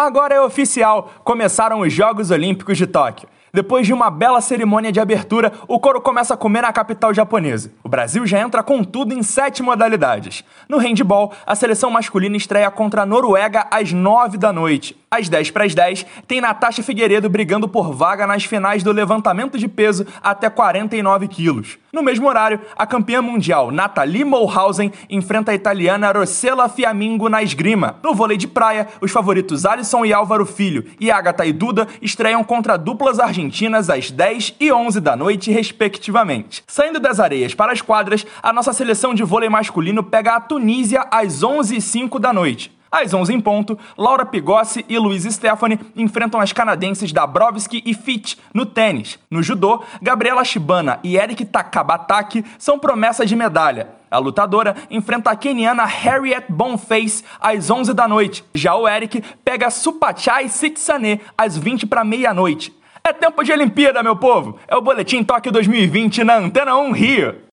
Agora é oficial, começaram os Jogos Olímpicos de Tóquio. Depois de uma bela cerimônia de abertura, o coro começa a comer na capital japonesa. O Brasil já entra com tudo em sete modalidades. No handball, a seleção masculina estreia contra a Noruega às nove da noite. Às 10 para as 10, tem Natasha Figueiredo brigando por vaga nas finais do levantamento de peso até 49 quilos. No mesmo horário, a campeã mundial Nathalie Mulhausen enfrenta a italiana Rossella Fiamingo na esgrima. No vôlei de praia, os favoritos Alisson e Álvaro Filho e Agatha e Duda estreiam contra duplas argentinas às 10 e 11 da noite, respectivamente. Saindo das areias para as quadras, a nossa seleção de vôlei masculino pega a Tunísia às 11 e 05 da noite. Às 11 em ponto, Laura Pigossi e Luiz Stephanie enfrentam as canadenses Dabrowski e Fitch no tênis. No judô, Gabriela Shibana e Eric Takabataki são promessas de medalha. A lutadora enfrenta a keniana Harriet Bonface às 11 da noite. Já o Eric pega Supachai Sitsane às 20 para meia-noite. É tempo de Olimpíada, meu povo! É o Boletim Tóquio 2020 na Antena 1 Rio.